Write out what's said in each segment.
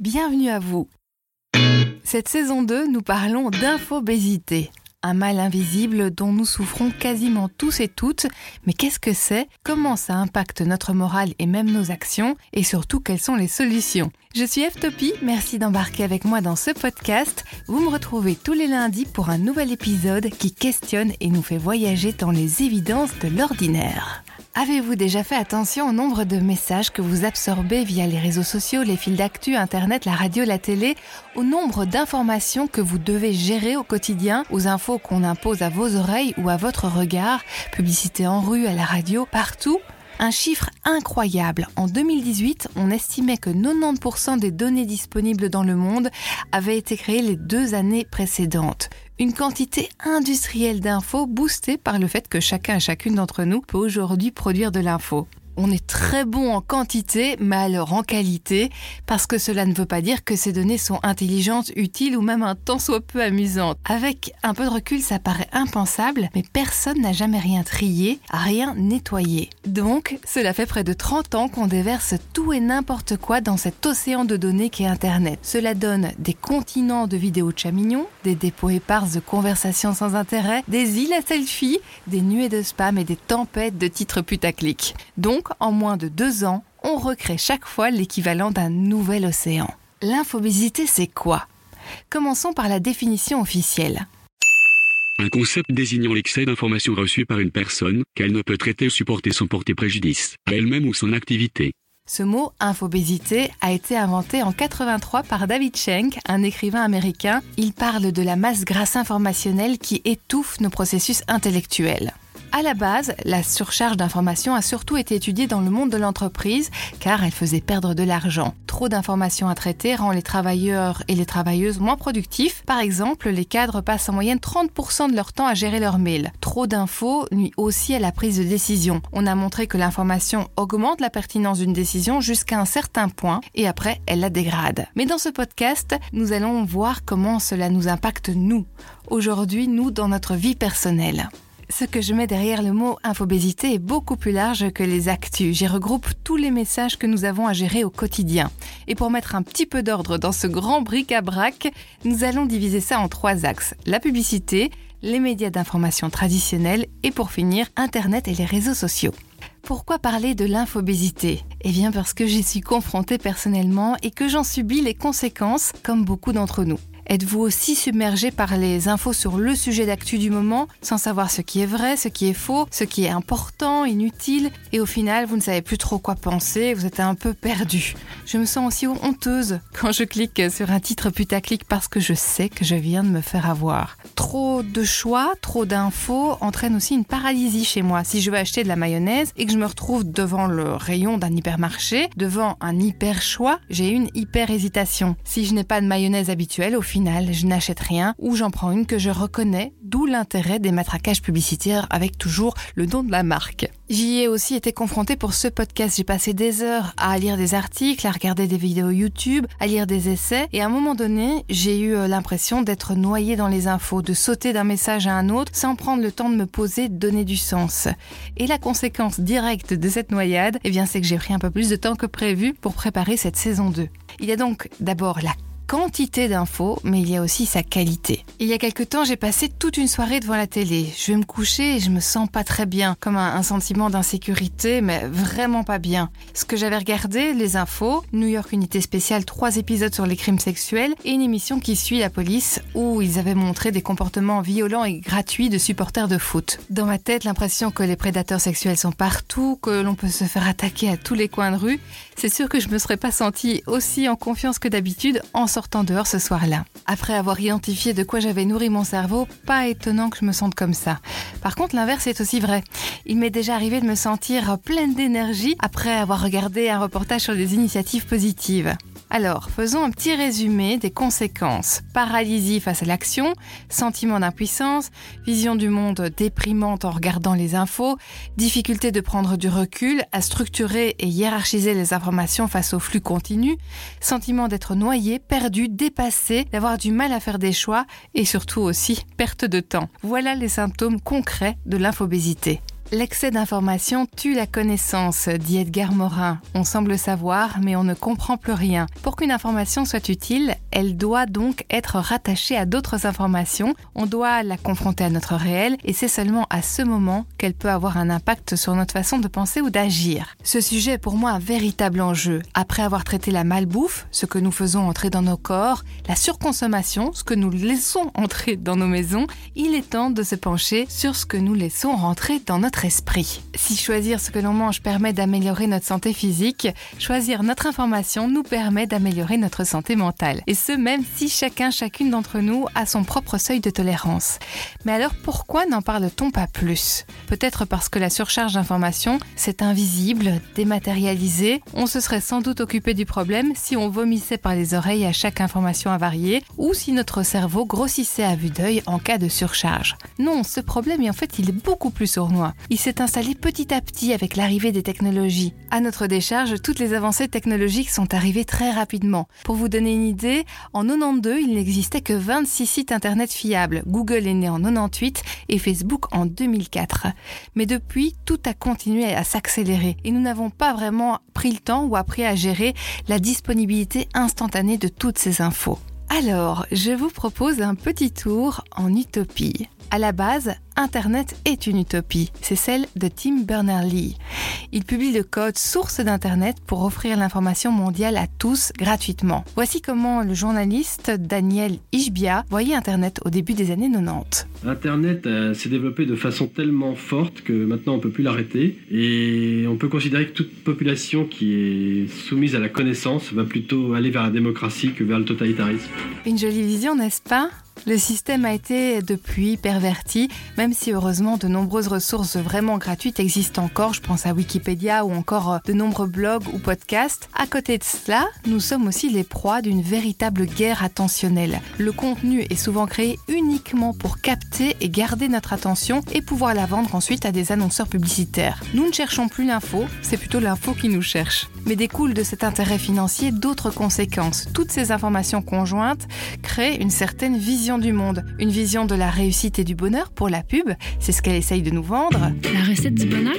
bienvenue à vous. Cette saison 2, nous parlons d'infobésité, un mal invisible dont nous souffrons quasiment tous et toutes. Mais qu'est-ce que c'est? Comment ça impacte notre morale et même nos actions? Et surtout, quelles sont les solutions? Je suis F-Topie, merci d'embarquer avec moi dans ce podcast. Vous me retrouvez tous les lundis pour un nouvel épisode qui questionne et nous fait voyager dans les évidences de l'ordinaire. Avez-vous déjà fait attention au nombre de messages que vous absorbez via les réseaux sociaux, les fils d'actu, Internet, la radio, la télé, au nombre d'informations que vous devez gérer au quotidien, aux infos qu'on impose à vos oreilles ou à votre regard, publicité en rue, à la radio, partout? Un chiffre incroyable. En 2018, on estimait que 90% des données disponibles dans le monde avaient été créées les deux années précédentes une quantité industrielle d'infos boostée par le fait que chacun et chacune d'entre nous peut aujourd'hui produire de l'info on est très bon en quantité, mais alors en qualité, parce que cela ne veut pas dire que ces données sont intelligentes, utiles ou même un tant soit peu amusantes. Avec un peu de recul, ça paraît impensable, mais personne n'a jamais rien trié, rien nettoyé. Donc, cela fait près de 30 ans qu'on déverse tout et n'importe quoi dans cet océan de données qu'est Internet. Cela donne des continents de vidéos de chamignons, des dépôts épars de conversations sans intérêt, des îles à selfie, des nuées de spam et des tempêtes de titres putaclic. Donc, en moins de deux ans, on recrée chaque fois l'équivalent d'un nouvel océan. L'infobésité, c'est quoi? Commençons par la définition officielle. Un concept désignant l'excès d'informations reçues par une personne qu'elle ne peut traiter ou supporter sans porter préjudice à elle-même ou son activité. Ce mot infobésité a été inventé en 83 par David Schenck, un écrivain américain. Il parle de la masse grasse informationnelle qui étouffe nos processus intellectuels. À la base, la surcharge d'informations a surtout été étudiée dans le monde de l'entreprise car elle faisait perdre de l'argent. Trop d'informations à traiter rend les travailleurs et les travailleuses moins productifs. Par exemple, les cadres passent en moyenne 30% de leur temps à gérer leurs mails. Trop d'infos nuit aussi à la prise de décision. On a montré que l'information augmente la pertinence d'une décision jusqu'à un certain point et après elle la dégrade. Mais dans ce podcast, nous allons voir comment cela nous impacte nous. Aujourd'hui, nous, dans notre vie personnelle ce que je mets derrière le mot infobésité est beaucoup plus large que les actus. J'y regroupe tous les messages que nous avons à gérer au quotidien. Et pour mettre un petit peu d'ordre dans ce grand bric-à-brac, nous allons diviser ça en trois axes. La publicité, les médias d'information traditionnels et pour finir, Internet et les réseaux sociaux. Pourquoi parler de l'infobésité? Eh bien parce que j'y suis confrontée personnellement et que j'en subis les conséquences comme beaucoup d'entre nous. Êtes-vous aussi submergé par les infos sur le sujet d'actu du moment, sans savoir ce qui est vrai, ce qui est faux, ce qui est important, inutile, et au final, vous ne savez plus trop quoi penser, vous êtes un peu perdu. Je me sens aussi honteuse quand je clique sur un titre putaclic parce que je sais que je viens de me faire avoir. Trop de choix, trop d'infos entraîne aussi une paralysie chez moi. Si je veux acheter de la mayonnaise et que je me retrouve devant le rayon d'un hypermarché, devant un hyper choix, j'ai une hyper hésitation. Si je n'ai pas de mayonnaise habituelle, au final, je n'achète rien ou j'en prends une que je reconnais, d'où l'intérêt des matraquages publicitaires avec toujours le nom de la marque. J'y ai aussi été confrontée pour ce podcast. J'ai passé des heures à lire des articles, à regarder des vidéos YouTube, à lire des essais et à un moment donné, j'ai eu euh, l'impression d'être noyée dans les infos, de sauter d'un message à un autre sans prendre le temps de me poser, de donner du sens. Et la conséquence directe de cette noyade, eh bien, c'est que j'ai pris un peu plus de temps que prévu pour préparer cette saison 2. Il y a donc d'abord la quantité d'infos, mais il y a aussi sa qualité. Il y a quelque temps, j'ai passé toute une soirée devant la télé. Je vais me coucher et je me sens pas très bien, comme un, sentiment d'insécurité, mais vraiment pas bien. Ce que j'avais regardé, les infos, New York Unité Spéciale, trois épisodes sur les crimes sexuels et une émission qui suit la police où ils avaient montré des comportements violents et gratuits de supporters de foot. Dans ma tête, l'impression que les prédateurs sexuels sont partout, que l'on peut se faire attaquer à tous les coins de rue, c'est sûr que je me serais pas sentie aussi en confiance que d'habitude en sortant sortant dehors ce soir-là. Après avoir identifié de quoi j'avais nourri mon cerveau, pas étonnant que je me sente comme ça. Par contre, l'inverse est aussi vrai. Il m'est déjà arrivé de me sentir pleine d'énergie après avoir regardé un reportage sur des initiatives positives. Alors, faisons un petit résumé des conséquences. Paralysie face à l'action, sentiment d'impuissance, vision du monde déprimante en regardant les infos, difficulté de prendre du recul, à structurer et hiérarchiser les informations face au flux continu, sentiment d'être noyé, perdu, dépassé, d'avoir du mal à faire des choix et surtout aussi perte de temps. Voilà les symptômes concrets de l'infobésité. L'excès d'information tue la connaissance, dit Edgar Morin. On semble savoir, mais on ne comprend plus rien. Pour qu'une information soit utile, elle doit donc être rattachée à d'autres informations. On doit la confronter à notre réel, et c'est seulement à ce moment qu'elle peut avoir un impact sur notre façon de penser ou d'agir. Ce sujet est pour moi un véritable enjeu. Après avoir traité la malbouffe, ce que nous faisons entrer dans nos corps, la surconsommation, ce que nous laissons entrer dans nos maisons, il est temps de se pencher sur ce que nous laissons rentrer dans notre esprit. Si choisir ce que l'on mange permet d'améliorer notre santé physique, choisir notre information nous permet d'améliorer notre santé mentale. Et ce, même si chacun, chacune d'entre nous a son propre seuil de tolérance. Mais alors pourquoi n'en parle-t-on pas plus? Peut-être parce que la surcharge d'informations, c'est invisible, dématérialisé. On se serait sans doute occupé du problème si on vomissait par les oreilles à chaque information avariée ou si notre cerveau grossissait à vue d'œil en cas de surcharge. Non, ce problème, en fait, il est beaucoup plus sournois. Il s'est installé petit à petit avec l'arrivée des technologies. À notre décharge, toutes les avancées technologiques sont arrivées très rapidement. Pour vous donner une idée, en 92, il n'existait que 26 sites internet fiables. Google est né en 98 et Facebook en 2004. Mais depuis, tout a continué à s'accélérer et nous n'avons pas vraiment pris le temps ou appris à gérer la disponibilité instantanée de toutes ces infos. Alors, je vous propose un petit tour en utopie. À la base, Internet est une utopie. C'est celle de Tim Berners-Lee. Il publie le code source d'Internet pour offrir l'information mondiale à tous gratuitement. Voici comment le journaliste Daniel Ishbia voyait Internet au début des années 90. Internet euh, s'est développé de façon tellement forte que maintenant on ne peut plus l'arrêter. Et on peut considérer que toute population qui est soumise à la connaissance va plutôt aller vers la démocratie que vers le totalitarisme. Une jolie vision, n'est-ce pas? Le système a été depuis perverti, même si heureusement de nombreuses ressources vraiment gratuites existent encore, je pense à Wikipédia ou encore euh, de nombreux blogs ou podcasts. À côté de cela, nous sommes aussi les proies d'une véritable guerre attentionnelle. Le contenu est souvent créé uniquement pour capter et garder notre attention et pouvoir la vendre ensuite à des annonceurs publicitaires. Nous ne cherchons plus l'info, c'est plutôt l'info qui nous cherche. Mais découlent de cet intérêt financier d'autres conséquences. Toutes ces informations conjointes créent une certaine vision du monde, une vision de la réussite et du bonheur pour la pub, c'est ce qu'elle essaye de nous vendre. La recette du bonheur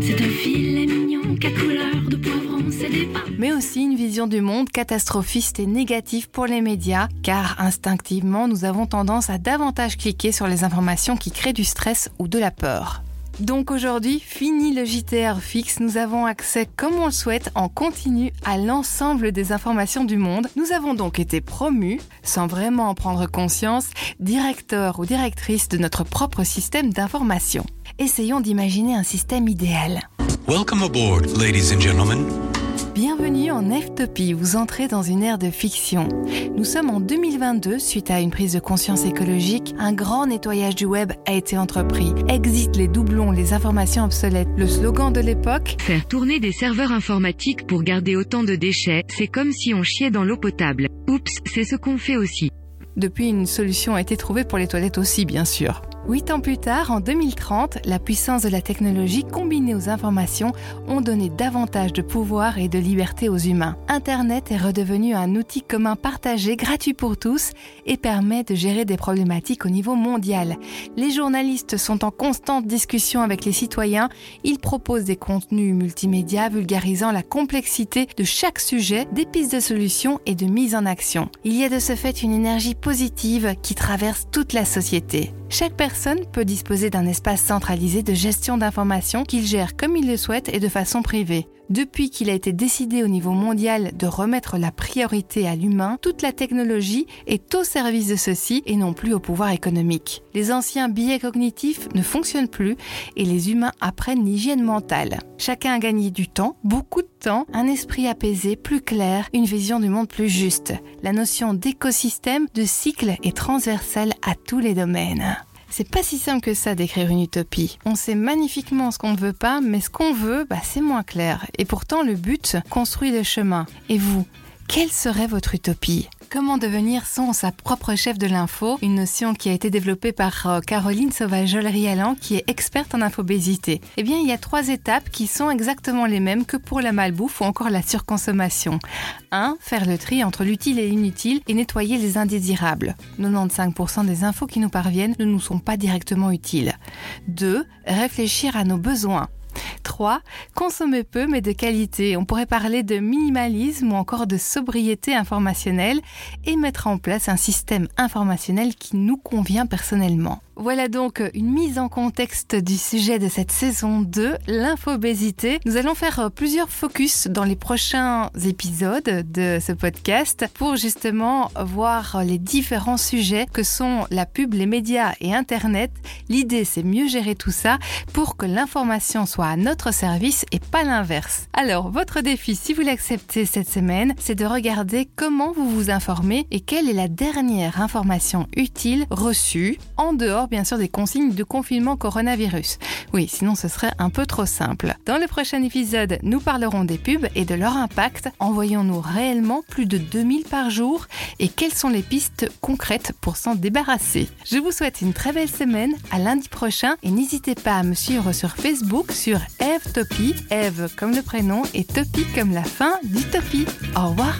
C'est un filet mignon qu'à couleur de poivron, c'est des Mais aussi une vision du monde catastrophiste et négative pour les médias, car instinctivement nous avons tendance à davantage cliquer sur les informations qui créent du stress ou de la peur. Donc aujourd'hui, fini le JTR fixe, nous avons accès comme on le souhaite en continu à l'ensemble des informations du monde. Nous avons donc été promus, sans vraiment en prendre conscience, directeur ou directrice de notre propre système d'information. Essayons d'imaginer un système idéal. Welcome aboard, ladies and gentlemen. Bienvenue en F-Topie, vous entrez dans une ère de fiction. Nous sommes en 2022, suite à une prise de conscience écologique, un grand nettoyage du web a été entrepris. Exit les doublons, les informations obsolètes. Le slogan de l'époque? Faire tourner des serveurs informatiques pour garder autant de déchets, c'est comme si on chiait dans l'eau potable. Oups, c'est ce qu'on fait aussi. Depuis, une solution a été trouvée pour les toilettes aussi, bien sûr. Huit ans plus tard, en 2030, la puissance de la technologie combinée aux informations ont donné davantage de pouvoir et de liberté aux humains. Internet est redevenu un outil commun partagé, gratuit pour tous et permet de gérer des problématiques au niveau mondial. Les journalistes sont en constante discussion avec les citoyens. Ils proposent des contenus multimédia vulgarisant la complexité de chaque sujet, des pistes de solutions et de mise en action. Il y a de ce fait une énergie positive qui traverse toute la société. Chaque peut disposer d'un espace centralisé de gestion d'informations qu'il gère comme il le souhaite et de façon privée. Depuis qu'il a été décidé au niveau mondial de remettre la priorité à l'humain, toute la technologie est au service de ceci et non plus au pouvoir économique. Les anciens billets cognitifs ne fonctionnent plus et les humains apprennent l'hygiène mentale. Chacun a gagné du temps, beaucoup de temps, un esprit apaisé, plus clair, une vision du monde plus juste. La notion d'écosystème, de cycle est transversale à tous les domaines. C'est pas si simple que ça d'écrire une utopie. On sait magnifiquement ce qu'on ne veut pas, mais ce qu'on veut, bah, c'est moins clair. Et pourtant, le but construit le chemin. Et vous, quelle serait votre utopie? Comment devenir son sa propre chef de l'info, une notion qui a été développée par euh, Caroline Sauvage-Rialan qui est experte en infobésité. Eh bien, il y a trois étapes qui sont exactement les mêmes que pour la malbouffe ou encore la surconsommation. 1. Faire le tri entre l'utile et l'inutile et nettoyer les indésirables. 95% des infos qui nous parviennent ne nous sont pas directement utiles. 2. Réfléchir à nos besoins. 3. Consommer peu mais de qualité. On pourrait parler de minimalisme ou encore de sobriété informationnelle et mettre en place un système informationnel qui nous convient personnellement. Voilà donc une mise en contexte du sujet de cette saison 2, l'infobésité. Nous allons faire plusieurs focus dans les prochains épisodes de ce podcast pour justement voir les différents sujets que sont la pub, les médias et Internet. L'idée, c'est mieux gérer tout ça pour que l'information soit à notre service et pas l'inverse. Alors, votre défi, si vous l'acceptez cette semaine, c'est de regarder comment vous vous informez et quelle est la dernière information utile reçue en dehors bien sûr des consignes de confinement coronavirus. Oui, sinon ce serait un peu trop simple. Dans le prochain épisode, nous parlerons des pubs et de leur impact. Envoyons-nous réellement plus de 2000 par jour? Et quelles sont les pistes concrètes pour s'en débarrasser? Je vous souhaite une très belle semaine, à lundi prochain et n'hésitez pas à me suivre sur Facebook sur Eve Topi, Eve comme le prénom et Topi comme la fin d'Utopie. Au revoir